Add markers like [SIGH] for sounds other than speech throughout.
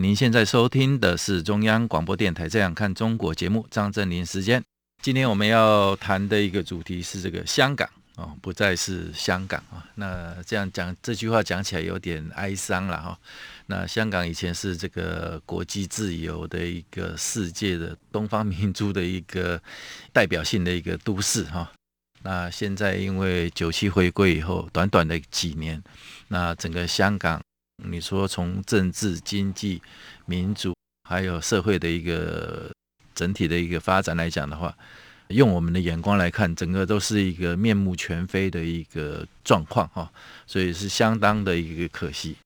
您现在收听的是中央广播电台《这样看中国》节目，张振林时间。今天我们要谈的一个主题是这个香港哦，不再是香港啊。那这样讲这句话讲起来有点哀伤了哈。那香港以前是这个国际自由的一个世界的东方明珠的一个代表性的一个都市哈。那现在因为九七回归以后，短短的几年，那整个香港，你说从政治、经济、民主，还有社会的一个整体的一个发展来讲的话，用我们的眼光来看，整个都是一个面目全非的一个状况哈，所以是相当的一个可惜。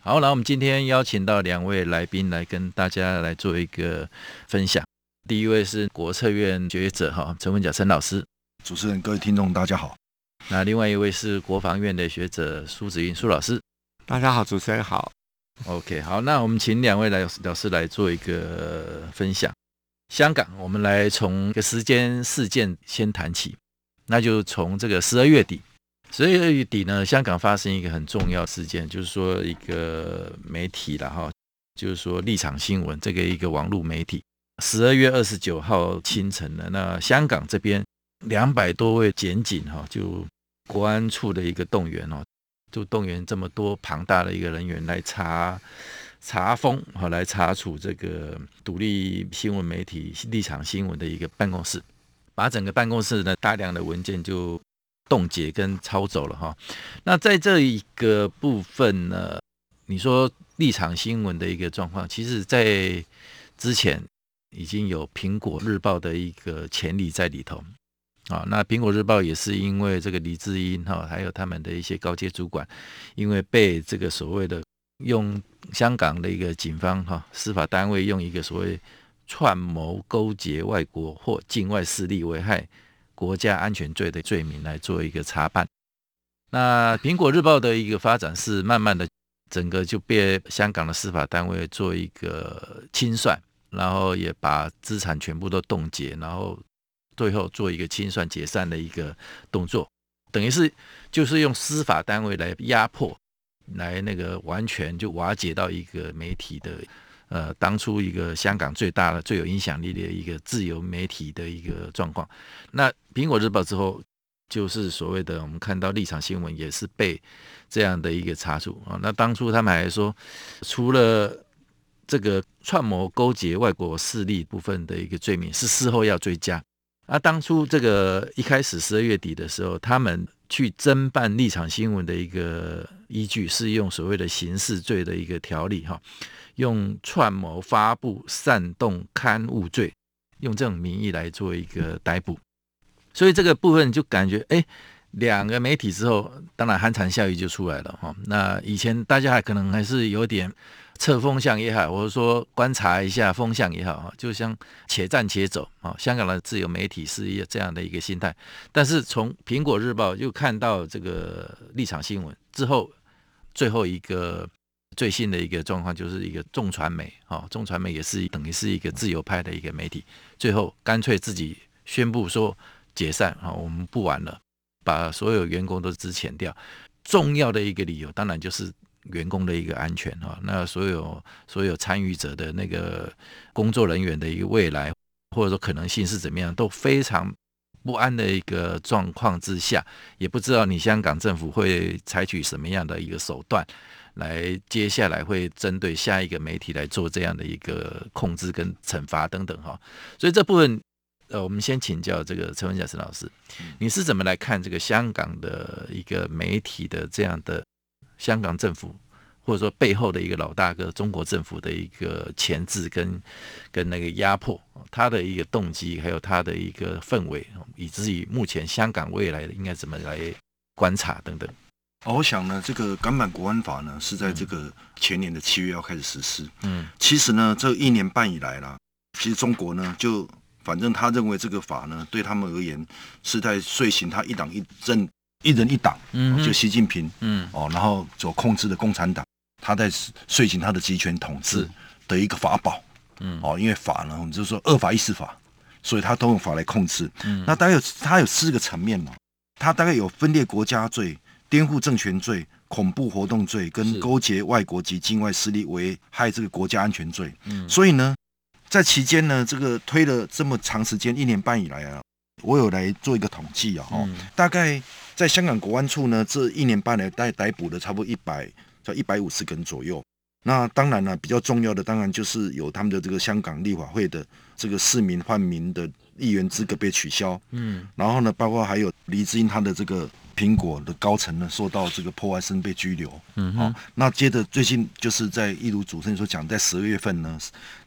好，那我们今天邀请到两位来宾来跟大家来做一个分享。第一位是国策院学者哈陈文甲陈老师。主持人、各位听众，大家好。那另外一位是国防院的学者苏子云苏老师，大家好，主持人好。OK，好，那我们请两位来老师来做一个分享。香港，我们来从个时间事件先谈起，那就从这个十二月底，十二月底呢，香港发生一个很重要事件，就是说一个媒体了哈，就是说立场新闻这个一个网络媒体，十二月二十九号清晨的，那香港这边。两百多位检警哈，就国安处的一个动员哦，就动员这么多庞大的一个人员来查查封和来查处这个独立新闻媒体立场新闻的一个办公室，把整个办公室的大量的文件就冻结跟抄走了哈。那在这一个部分呢，你说立场新闻的一个状况，其实在之前已经有苹果日报的一个潜力在里头。啊，那苹果日报也是因为这个黎智英哈，还有他们的一些高阶主管，因为被这个所谓的用香港的一个警方哈司法单位用一个所谓串谋勾结外国或境外势力危害国家安全罪的罪名来做一个查办。那苹果日报的一个发展是慢慢的整个就被香港的司法单位做一个清算，然后也把资产全部都冻结，然后。最后做一个清算解散的一个动作，等于是就是用司法单位来压迫，来那个完全就瓦解到一个媒体的，呃，当初一个香港最大的、最有影响力的一个自由媒体的一个状况。那苹果日报之后，就是所谓的我们看到立场新闻也是被这样的一个查处啊。那当初他们还说，除了这个串谋勾结外国势力部分的一个罪名是事后要追加。啊、当初这个一开始十二月底的时候，他们去侦办立场新闻的一个依据是用所谓的刑事罪的一个条例哈，用串谋发布煽动刊物罪，用这种名义来做一个逮捕。所以这个部分就感觉哎，两个媒体之后，当然寒蝉效应就出来了哈。那以前大家还可能还是有点。测风向也好，或者说观察一下风向也好啊，就像且战且走啊。香港的自由媒体是一这样的一个心态，但是从苹果日报又看到这个立场新闻之后，最后一个最新的一个状况就是一个众传媒啊，众传媒也是等于是一个自由派的一个媒体，最后干脆自己宣布说解散啊，我们不玩了，把所有员工都支遣掉。重要的一个理由，当然就是。员工的一个安全哈，那所有所有参与者的那个工作人员的一个未来，或者说可能性是怎么样，都非常不安的一个状况之下，也不知道你香港政府会采取什么样的一个手段，来接下来会针对下一个媒体来做这样的一个控制跟惩罚等等哈。所以这部分，呃，我们先请教这个陈文甲陈老师，你是怎么来看这个香港的一个媒体的这样的？香港政府，或者说背后的一个老大哥，中国政府的一个钳制跟跟那个压迫，他的一个动机，还有他的一个氛围，以至于目前香港未来的应该怎么来观察等等。哦，我想呢，这个港版国安法呢是在这个前年的七月要开始实施。嗯，其实呢，这一年半以来啦，其实中国呢就反正他认为这个法呢对他们而言是在遂行他一党一政、一人一党，嗯，就习近平，嗯，哦，然后所控制的共产党，他在遂行他的集权统治的一个法宝。嗯，哦，因为法呢，我们就是说二法一司法，所以他都用法来控制。嗯，那大概有他有四个层面嘛，他大概有分裂国家罪。颠覆政权罪、恐怖活动罪跟勾结外国及境外势力危害这个国家安全罪。嗯，所以呢，在期间呢，这个推了这么长时间，一年半以来啊，我有来做一个统计啊，哦、嗯，大概在香港国安处呢，这一年半来逮逮捕了差不多一百在一百五十个人左右。那当然了，比较重要的当然就是有他们的这个香港立法会的这个市民换民的议员资格被取消。嗯，然后呢，包括还有黎智英他的这个。苹果的高层呢，受到这个破坏声被拘留。嗯，好，那接着最近就是在一如主持人所讲，在十二月份呢，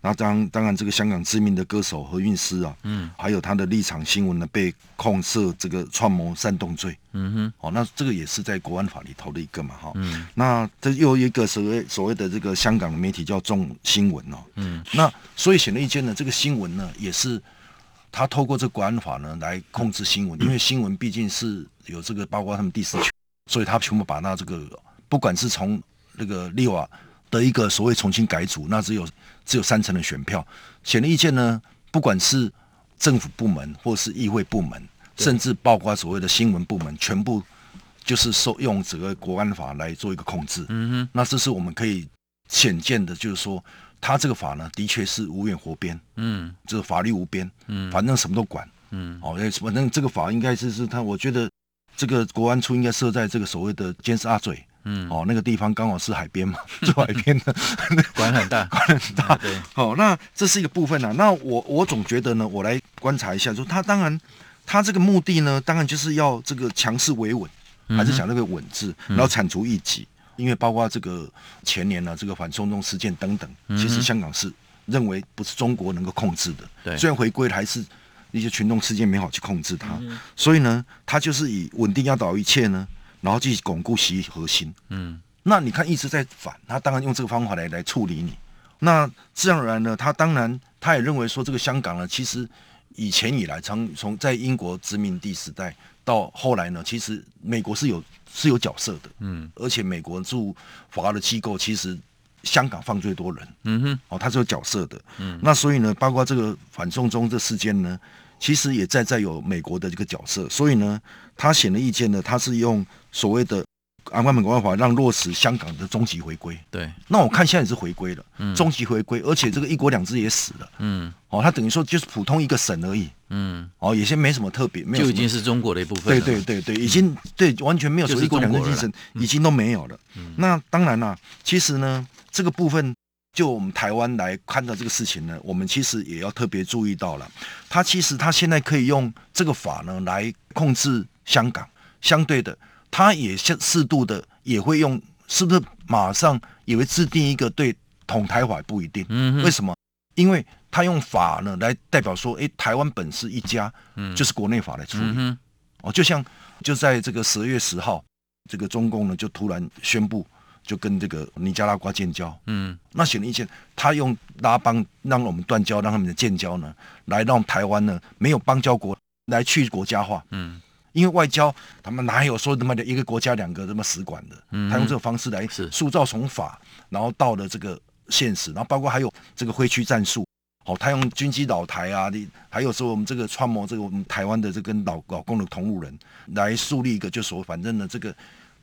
那当当然这个香港知名的歌手何韵诗啊，嗯，还有他的立场新闻呢，被控涉这个串谋煽动罪。嗯哼，好，那这个也是在国安法里头的一个嘛，哈。嗯，那这又一个所谓所谓的这个香港的媒体叫众新闻哦。嗯，那所以显而易见呢，这个新闻呢也是。他透过这国安法呢来控制新闻，因为新闻毕竟是有这个包括他们第四权，所以他全部把那这个不管是从那个利瓦的一个所谓重新改组，那只有只有三成的选票，显而易见呢，不管是政府部门或是议会部门，甚至包括所谓的新闻部门，全部就是受用整个国安法来做一个控制。嗯哼，那这是我们可以显见的，就是说。他这个法呢，的确是无远活边，嗯，这个法律无边，嗯，反正什么都管，嗯，哦，反正这个法应该是是他，我觉得这个国安处应该设在这个所谓的尖沙咀，嗯，哦，那个地方刚好是海边嘛，[LAUGHS] 是海边的，管很大，[LAUGHS] 管很大，对，好，那这是一个部分啊。那我我总觉得呢，我来观察一下，说他当然他这个目的呢，当然就是要这个强势维稳，还是想那个稳字，然后铲除异己。因为包括这个前年呢、啊，这个反送中事件等等，其实香港是认为不是中国能够控制的。对，虽然回归了，还是一些群众事件没好去控制它。所以呢，他就是以稳定压倒一切呢，然后去巩固其核心。嗯，那你看一直在反，他当然用这个方法来来处理你。那自然而然呢，他当然他也认为说，这个香港呢，其实以前以来，从从在英国殖民地时代到后来呢，其实美国是有。是有角色的，嗯，而且美国驻华的机构其实香港放最多人，嗯哼，哦，他是有角色的，嗯，那所以呢，包括这个反送中这事件呢，其实也在在有美国的这个角色，所以呢，他显了意见呢，他是用所谓的。港版国安法让落实香港的终极回归，对，那我看现在也是回归了，嗯，终极回归，而且这个一国两制也死了，嗯，哦，他等于说就是普通一个省而已，嗯，哦，有些没什么特别，没有就已经是中国的一部分，对对对对，已经对完全没有一国两制精神，已经都没有了。那当然了，其实呢，这个部分就我们台湾来看到这个事情呢，我们其实也要特别注意到了，他其实他现在可以用这个法呢来控制香港，相对的。他也适适度的也会用，是不是马上也会制定一个对统台法不一定？嗯，为什么？因为他用法呢来代表说，哎，台湾本是一家，嗯，就是国内法来处理。嗯，哦，就像就在这个十二月十号，这个中共呢就突然宣布，就跟这个尼加拉瓜建交。嗯，那显而易见，他用拉帮让我们断交，让他们的建交呢，来让台湾呢没有邦交国来去国家化。嗯。因为外交，他们哪有说他妈的一个国家两个这么使馆的？嗯、他用这个方式来塑造从法，然后到了这个现实，然后包括还有这个灰区战术，哦，他用军机倒台啊，还有说我们这个串谋这个我们台湾的这跟老老公的同路人来树立一个，就说反正呢，这个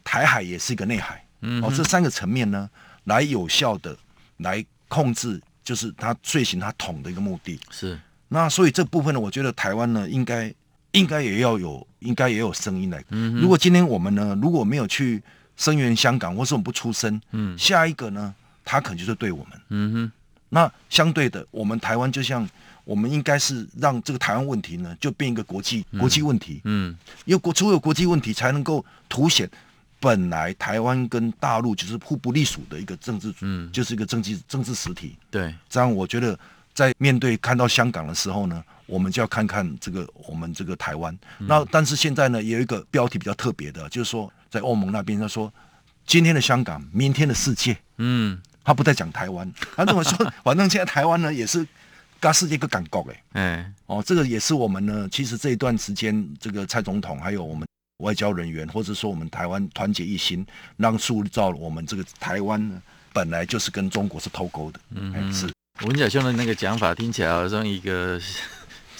台海也是一个内海，嗯、哦，这三个层面呢，来有效的来控制，就是他遂行他统的一个目的。是，那所以这部分呢，我觉得台湾呢应该。应该也要有，应该也有声音来。嗯、如果今天我们呢，如果没有去声援香港，或是我们不出声，嗯，下一个呢，他可能就是对我们。嗯哼。那相对的，我们台湾就像我们应该是让这个台湾问题呢，就变一个国际、嗯、国际问题。嗯。因为国除有国际问题，才能够凸显本来台湾跟大陆就是互不隶属的一个政治，嗯，就是一个政治政治实体。对。这样我觉得，在面对看到香港的时候呢。我们就要看看这个我们这个台湾，那但是现在呢，也有一个标题比较特别的，就是说在欧盟那边，他说今天的香港，明天的世界。嗯，他不再讲台湾，他这么说，反正现在台湾呢也是跟世界个感觉哎，哎，哦，这个也是我们呢，其实这一段时间，这个蔡总统还有我们外交人员，或者说我们台湾团结一心，让塑造我们这个台湾呢，本来就是跟中国是脱钩的。嗯，是。文甲兄的那个讲法听起来好像一个。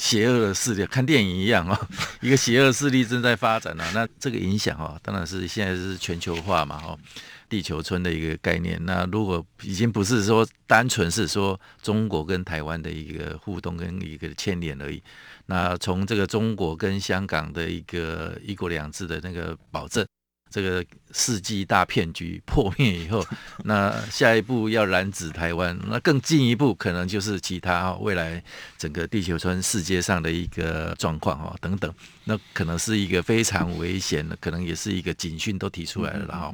邪恶的势力，看电影一样哦，[LAUGHS] 一个邪恶势力正在发展呢、啊。那这个影响哦，当然是现在是全球化嘛，哦，地球村的一个概念。那如果已经不是说单纯是说中国跟台湾的一个互动跟一个牵连而已，那从这个中国跟香港的一个一国两制的那个保证。这个世纪大骗局破灭以后，那下一步要染指台湾，那更进一步可能就是其他未来整个地球村世界上的一个状况哈等等，那可能是一个非常危险的，可能也是一个警讯都提出来了哈。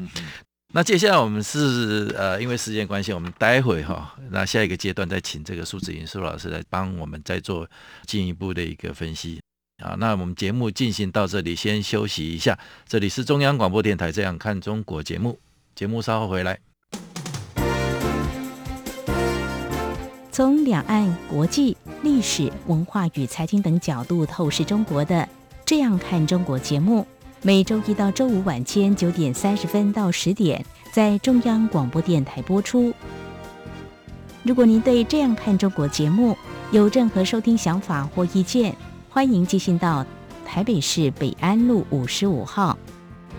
那接下来我们是呃，因为时间关系，我们待会哈，那下一个阶段再请这个苏紫云苏老师来帮我们再做进一步的一个分析。啊，那我们节目进行到这里，先休息一下。这里是中央广播电台《这样看中国》节目，节目稍后回来。从两岸、国际、历史文化与财经等角度透视中国的《这样看中国》节目，每周一到周五晚间九点三十分到十点在中央广播电台播出。如果您对《这样看中国》节目有任何收听想法或意见，欢迎寄信到台北市北安路五十五号，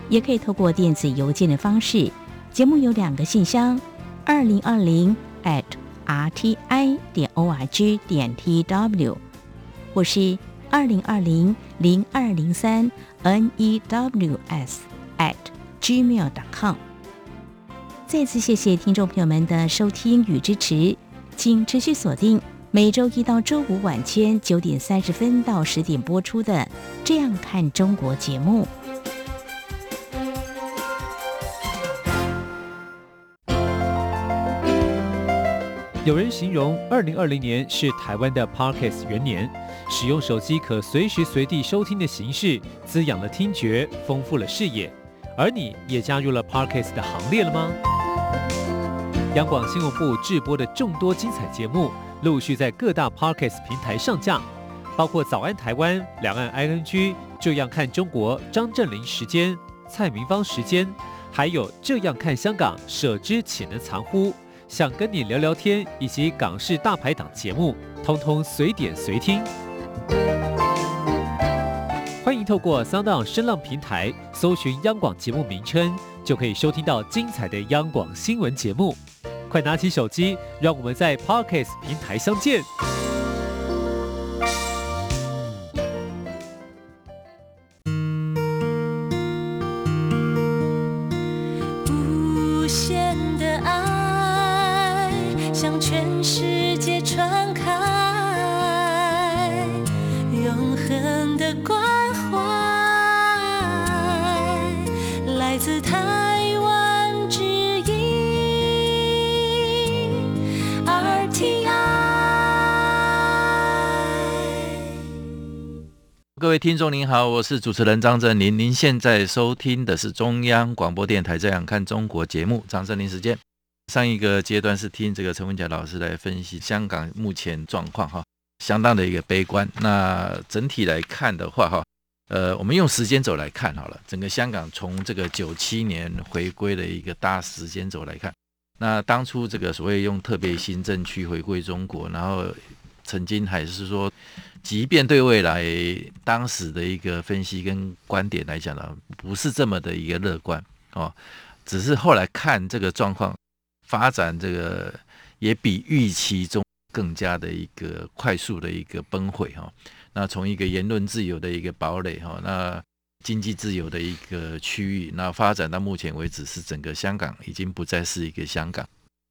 也可以透过电子邮件的方式。节目有两个信箱：二零二零 at rti 点 org 点 tw，或是二零二零零二零三 news at gmail.com。再次谢谢听众朋友们的收听与支持，请持续锁定。每周一到周五晚间九点三十分到十点播出的《这样看中国》节目。有人形容二零二零年是台湾的 Parkes 元年，使用手机可随时随地收听的形式，滋养了听觉，丰富了视野。而你也加入了 Parkes 的行列了吗？央广新闻部制播的众多精彩节目。陆续在各大 Podcast 平台上架，包括《早安台湾》、《两岸 ING》、《这样看中国》、张正霖时间、蔡明芳时间，还有《这样看香港》、舍之岂能藏乎？想跟你聊聊天，以及港式大排档节目，通通随点随听。欢迎透过 Sound 声浪平台搜寻央广节目名称，就可以收听到精彩的央广新闻节目。快拿起手机，让我们在 Podcast 平台相见。各位听众您好，我是主持人张振林。您现在收听的是中央广播电台《这样看中国》节目，张振林时间。上一个阶段是听这个陈文杰老师来分析香港目前状况，哈，相当的一个悲观。那整体来看的话，哈，呃，我们用时间轴来看好了，整个香港从这个九七年回归的一个大时间轴来看，那当初这个所谓用特别行政区回归中国，然后曾经还是说。即便对未来当时的一个分析跟观点来讲呢，不是这么的一个乐观哦，只是后来看这个状况发展，这个也比预期中更加的一个快速的一个崩溃哈。那从一个言论自由的一个堡垒哈，那经济自由的一个区域，那发展到目前为止是整个香港已经不再是一个香港，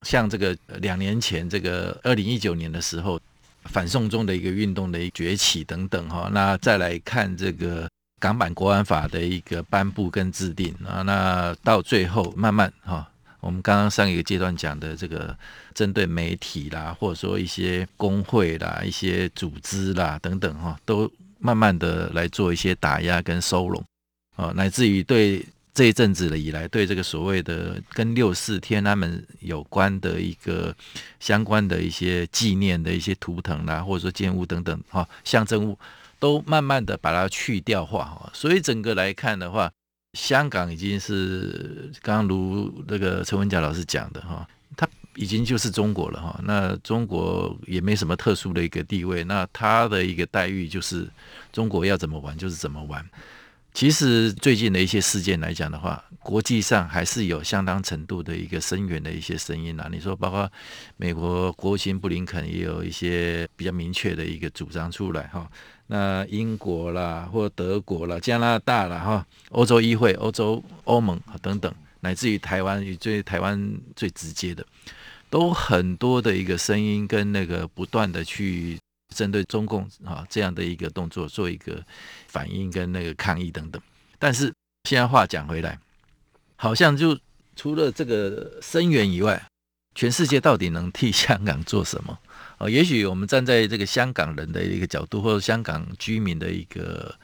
像这个两年前这个二零一九年的时候。反送中的一个运动的崛起等等哈，那再来看这个港版国安法的一个颁布跟制定啊，那到最后慢慢哈，我们刚刚上一个阶段讲的这个针对媒体啦，或者说一些工会啦、一些组织啦等等哈，都慢慢的来做一些打压跟收拢啊，乃至于对这一阵子了以来，对这个所谓的跟六四天安门有关的一个相关的一些纪念的一些图腾啦，或者说建物等等哈，象征物，都慢慢的把它去掉化哈。所以整个来看的话，香港已经是刚刚如那个陈文甲老师讲的哈，它已经就是中国了哈。那中国也没什么特殊的一个地位，那它的一个待遇就是中国要怎么玩就是怎么玩。其实最近的一些事件来讲的话，国际上还是有相当程度的一个声援的一些声音啊。你说，包括美国国务卿布林肯也有一些比较明确的一个主张出来哈。那英国啦，或德国啦，加拿大啦，哈，欧洲议会、欧洲欧盟等等，乃至于台湾，以最台湾最直接的，都很多的一个声音跟那个不断的去。针对中共啊这样的一个动作做一个反应跟那个抗议等等，但是现在话讲回来，好像就除了这个声援以外，全世界到底能替香港做什么？啊，也许我们站在这个香港人的一个角度，或者香港居民的一个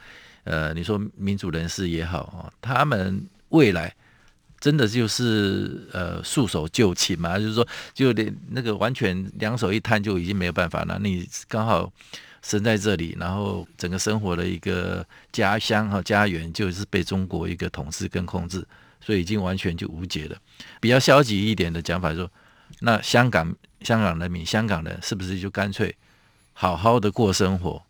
呃，你说民主人士也好啊，他们未来。真的就是呃束手就擒嘛？就是说，就连那个完全两手一摊就已经没有办法了。你刚好生在这里，然后整个生活的一个家乡和家园就是被中国一个统治跟控制，所以已经完全就无解了。比较消极一点的讲法说，那香港香港人民香港人是不是就干脆好好的过生活，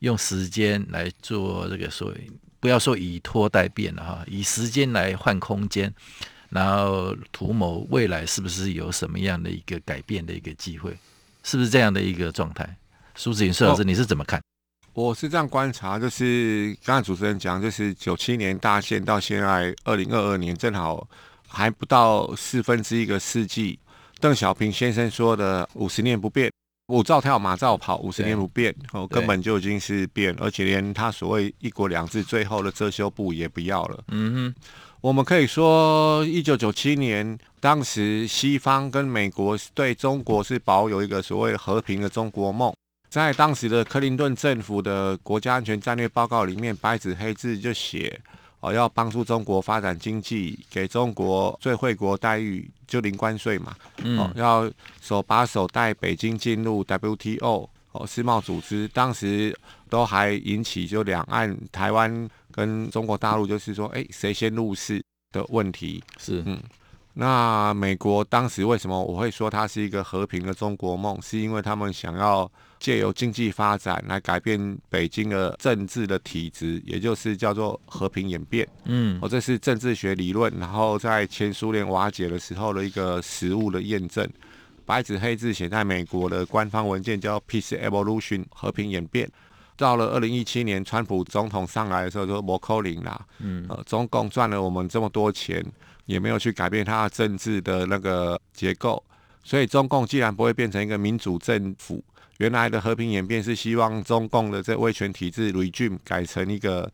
用时间来做这个所谓。不要说以拖代变了哈，以时间来换空间，然后图谋未来是不是有什么样的一个改变的一个机会，是不是这样的一个状态？苏子云苏老师，你是怎么看？我是这样观察，就是刚才主持人讲，就是九七年大限到现在二零二二年，正好还不到四分之一个世纪。邓小平先生说的“五十年不变”。舞照跳，马照跑，五十年不变，哦，根本就已经是变，而且连他所谓“一国两制”最后的遮羞布也不要了。嗯哼，我们可以说，一九九七年，当时西方跟美国对中国是保有一个所谓和平的中国梦，在当时的克林顿政府的国家安全战略报告里面，白纸黑字就写。哦，要帮助中国发展经济，给中国最惠国待遇，就零关税嘛。嗯、哦，要手把手带北京进入 WTO 哦，世贸组织，当时都还引起就两岸台湾跟中国大陆就是说，哎，谁先入世的问题。是，嗯。那美国当时为什么我会说它是一个和平的中国梦？是因为他们想要借由经济发展来改变北京的政治的体制，也就是叫做和平演变。嗯，哦，这是政治学理论，然后在前苏联瓦解的时候的一个实物的验证，白纸黑字写在美国的官方文件叫 Peace Evolution 和平演变。到了二零一七年，川普总统上来的时候就没可能啦。嗯，呃，中共赚了我们这么多钱。也没有去改变它的政治的那个结构，所以中共既然不会变成一个民主政府，原来的和平演变是希望中共的这威权体制 regime 改成一个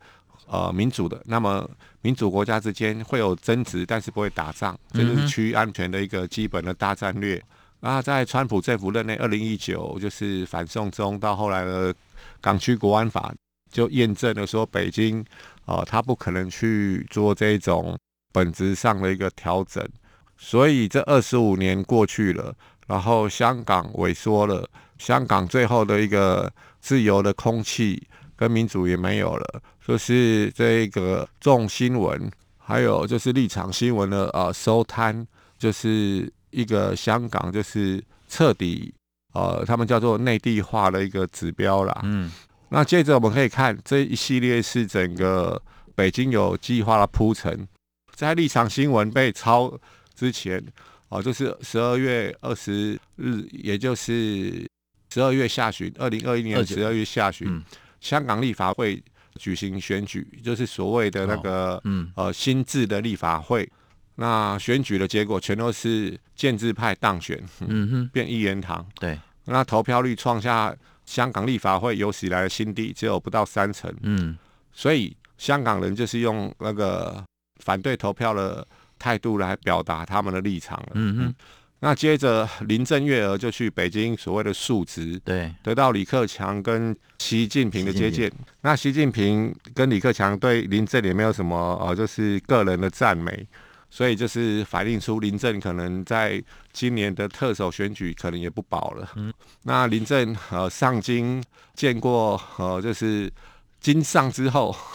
呃民主的，那么民主国家之间会有争执，但是不会打仗，这就是区域安全的一个基本的大战略。那在川普政府任内，二零一九就是反送中到后来的港区国安法，就验证了说北京呃他不可能去做这种。本质上的一个调整，所以这二十五年过去了，然后香港萎缩了，香港最后的一个自由的空气跟民主也没有了，就是这个重新闻，还有就是立场新闻的呃收摊，就是一个香港就是彻底呃他们叫做内地化的一个指标啦。嗯，那接着我们可以看这一系列是整个北京有计划的铺陈。在立场新闻被抄之前，哦，就是十二月二十日，也就是十二月下旬，二零二一年十二月下旬，嗯、香港立法会举行选举，就是所谓的那个、哦、嗯呃新制的立法会。那选举的结果全都是建制派当选，嗯哼，变一言堂。对，那投票率创下香港立法会有史以来的新低，只有不到三成。嗯，所以香港人就是用那个。反对投票的态度来表达他们的立场了。嗯嗯，那接着林郑月娥就去北京所谓的述职，对，得到李克强跟习近平的接见。那习近平跟李克强对林郑也没有什么呃，就是个人的赞美。所以就是反映出林郑可能在今年的特首选举可能也不保了。嗯，那林郑呃上京见过呃就是京上之后，[LAUGHS] [LAUGHS]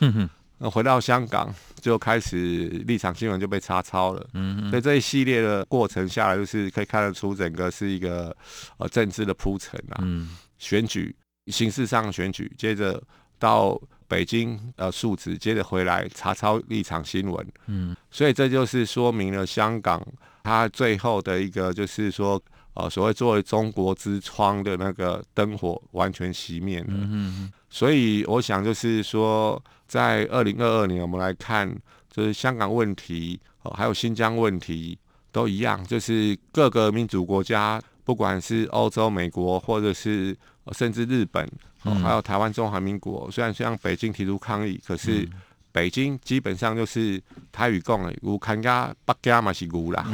呵呵回到香港就开始立场新闻就被查抄了。嗯，所以这一系列的过程下来，就是可以看得出整个是一个呃政治的铺陈啊。嗯，选举形式上的选举，接着到。北京呃述职，接着回来查抄立场新闻，嗯，所以这就是说明了香港它最后的一个就是说呃所谓作为中国之窗的那个灯火完全熄灭了，嗯哼，所以我想就是说在二零二二年我们来看，就是香港问题，呃，还有新疆问题都一样，就是各个民主国家，不管是欧洲、美国，或者是甚至日本。哦，还有台湾中华民国，虽然向北京提出抗议，可是北京基本上就是台语讲的，无看家北家嘛是无啦。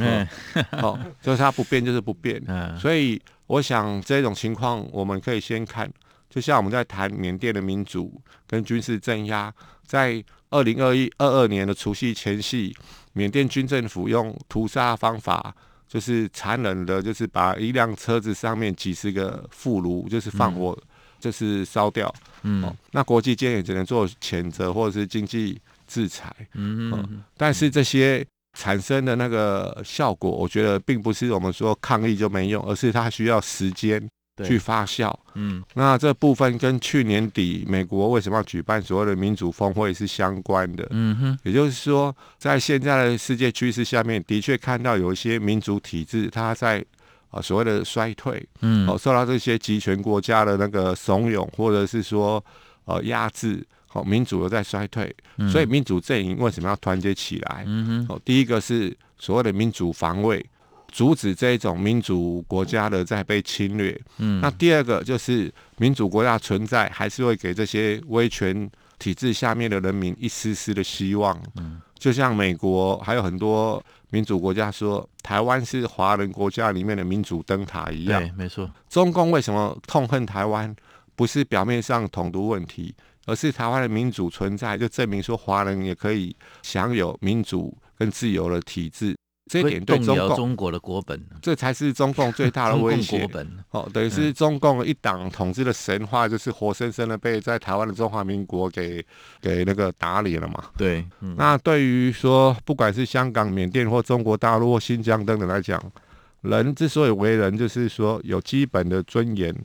哦，就是它不变就是不变。[LAUGHS] 所以我想这种情况我们可以先看，就像我们在谈缅甸的民主跟军事镇压，在二零二一二二年的除夕前夕，缅甸军政府用屠杀方法，就是残忍的，就是把一辆车子上面几十个妇孺，就是放火。就是烧掉，嗯、哦，那国际间也只能做谴责或者是经济制裁，嗯但是这些产生的那个效果，我觉得并不是我们说抗议就没用，而是它需要时间去发酵，嗯，那这部分跟去年底美国为什么要举办所谓的民主峰会是相关的，嗯哼，也就是说，在现在的世界趋势下面，的确看到有一些民主体制它在。啊，所谓的衰退，嗯，哦，受到这些集权国家的那个怂恿，或者是说呃压制，好，民主又在衰退，嗯、所以民主阵营为什么要团结起来？嗯哼，哦，第一个是所谓的民主防卫，阻止这一种民主国家的在被侵略，嗯，那第二个就是民主国家存在，还是会给这些威权体制下面的人民一丝丝的希望，嗯，就像美国还有很多。民主国家说台湾是华人国家里面的民主灯塔一样，对，没错。中共为什么痛恨台湾？不是表面上统独问题，而是台湾的民主存在，就证明说华人也可以享有民主跟自由的体制。这一点对中共中国的国本，这才是中共最大的威胁。国本哦，等于是中共一党统治的神话，就是活生生的被在台湾的中华民国给给那个打脸了嘛。对，嗯、那对于说不管是香港、缅甸或中国大陆或新疆等等来讲，人之所以为人，就是说有基本的尊严，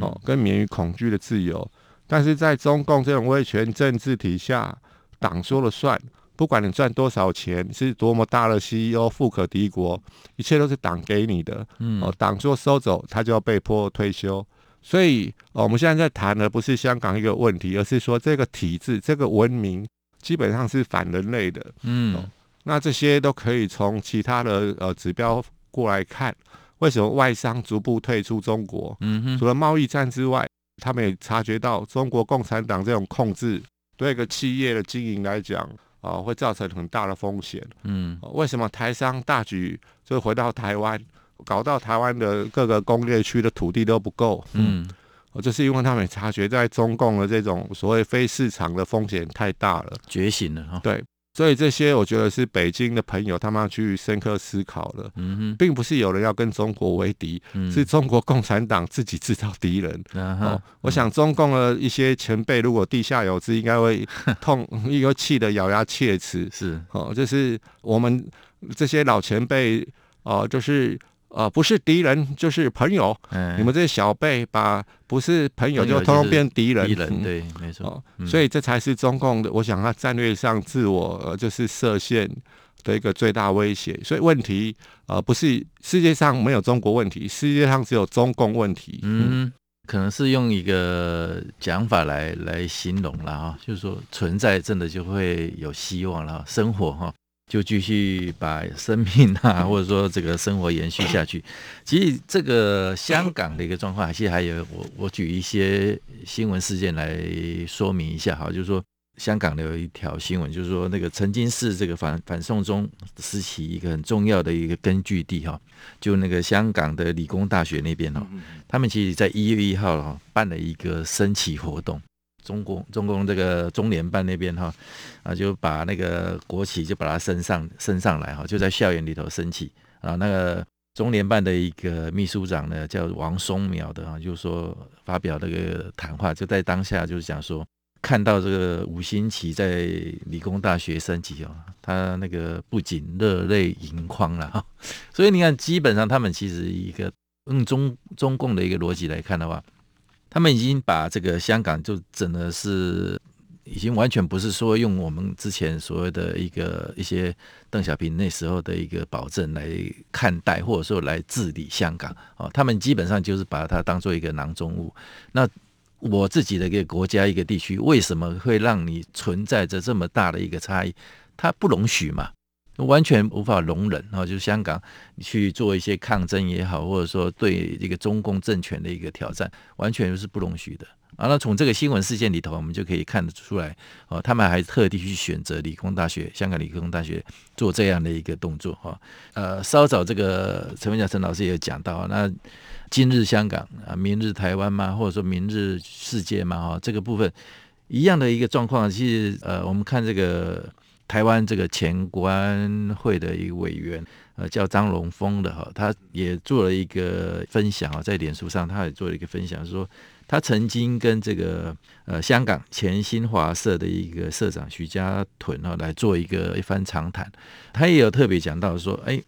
哦，跟免于恐惧的自由。但是在中共这种威权政治体下，党说了算。不管你赚多少钱，是多么大的 CEO，富可敌国，一切都是党给你的。嗯，哦，党说收走，他就要被迫退休。所以，哦，我们现在在谈的不是香港一个问题，而是说这个体制、这个文明基本上是反人类的。嗯，哦，那这些都可以从其他的呃指标过来看，为什么外商逐步退出中国？除了贸易战之外，他们也察觉到中国共产党这种控制对一个企业的经营来讲。啊，会造成很大的风险。嗯，为什么台商大举就回到台湾，搞到台湾的各个工业区的土地都不够？嗯，呃，就是因为他们察觉在中共的这种所谓非市场的风险太大了，觉醒了哈。对。所以这些我觉得是北京的朋友他们要去深刻思考的，嗯哼，并不是有人要跟中国为敌，嗯、是中国共产党自己制造敌人。啊、哦，我想中共的一些前辈如果地下有知，应该会 [LAUGHS] 痛，应该气得咬牙切齿。是，哦，就是我们这些老前辈，哦，就是。呃，不是敌人就是朋友。嗯，你们这些小辈把不是朋友就通通变敌人。敌人对，没错。哦，所以这才是中共的，我想他战略上自我就是设限的一个最大威胁。所以问题呃，不是世界上没有中国问题，世界上只有中共问题。嗯，可能是用一个讲法来来形容了哈，就是说存在真的就会有希望了，生活哈。就继续把生命啊，[LAUGHS] 或者说这个生活延续下去。其实这个香港的一个状况，其实还有我我举一些新闻事件来说明一下哈，就是说香港的有一条新闻，就是说那个曾经是这个反反送中时期一个很重要的一个根据地哈，就那个香港的理工大学那边哦，他们其实在一月一号哈办了一个升旗活动，中共中共这个中联办那边哈啊就把那个国旗就把它升上升上来哈，就在校园里头升起啊，那个中联办的一个秘书长呢叫王松淼的啊，就说发表那个谈话，就在当下就是讲说。看到这个五星旗在理工大学升起哦，他那个不仅热泪盈眶了哈。所以你看，基本上他们其实一个用中中共的一个逻辑来看的话，他们已经把这个香港就整的是已经完全不是说用我们之前所谓的一个一些邓小平那时候的一个保证来看待，或者说来治理香港哦。他们基本上就是把它当做一个囊中物。那我自己的一个国家、一个地区，为什么会让你存在着这么大的一个差异？它不容许嘛，完全无法容忍啊！就是香港去做一些抗争也好，或者说对这个中共政权的一个挑战，完全是不容许的。啊，那从这个新闻事件里头，我们就可以看得出来，哦，他们还特地去选择理工大学、香港理工大学做这样的一个动作，哈。呃，稍早这个陈文甲陈老师也有讲到，那。今日香港啊，明日台湾嘛，或者说明日世界嘛，哈，这个部分一样的一个状况。其实，呃，我们看这个台湾这个前国安会的一个委员，呃，叫张龙峰的哈，他也做了一个分享啊，在脸书上他也做了一个分享，说他曾经跟这个呃香港前新华社的一个社长徐家屯啊来做一个一番长谈，他也有特别讲到说，哎，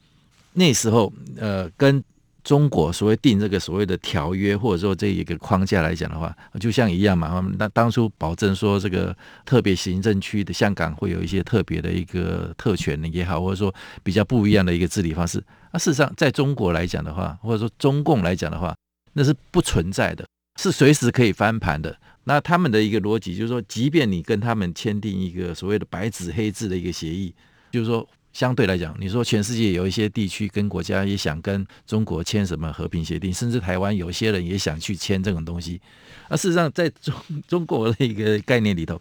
那时候呃跟。中国所谓定这个所谓的条约，或者说这一个框架来讲的话，就像一样嘛。那当初保证说这个特别行政区的香港会有一些特别的一个特权也好，或者说比较不一样的一个治理方式。那事实上，在中国来讲的话，或者说中共来讲的话，那是不存在的，是随时可以翻盘的。那他们的一个逻辑就是说，即便你跟他们签订一个所谓的白纸黑字的一个协议，就是说。相对来讲，你说全世界有一些地区跟国家也想跟中国签什么和平协定，甚至台湾有些人也想去签这种东西。而事实上，在中 [LAUGHS] 中国的一个概念里头，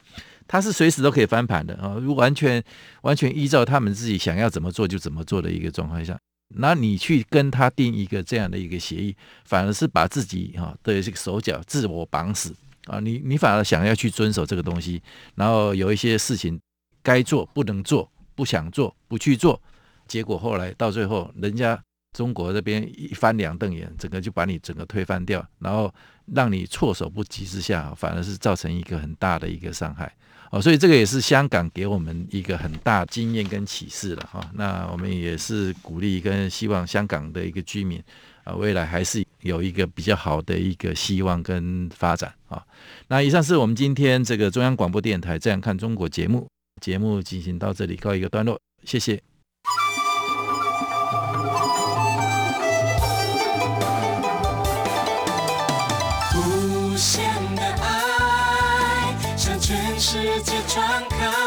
它是随时都可以翻盘的啊如，完全完全依照他们自己想要怎么做就怎么做的一个状况下，那你去跟他定一个这样的一个协议，反而是把自己哈的这个手脚自我绑死啊！你你反而想要去遵守这个东西，然后有一些事情该做不能做。不想做，不去做，结果后来到最后，人家中国这边一翻两瞪眼，整个就把你整个推翻掉，然后让你措手不及之下，反而是造成一个很大的一个伤害。哦，所以这个也是香港给我们一个很大经验跟启示了哈。那我们也是鼓励跟希望香港的一个居民啊，未来还是有一个比较好的一个希望跟发展啊。那以上是我们今天这个中央广播电台《这样看中国》节目。节目进行到这里，告一个段落，谢谢。无限的爱向全世界传开，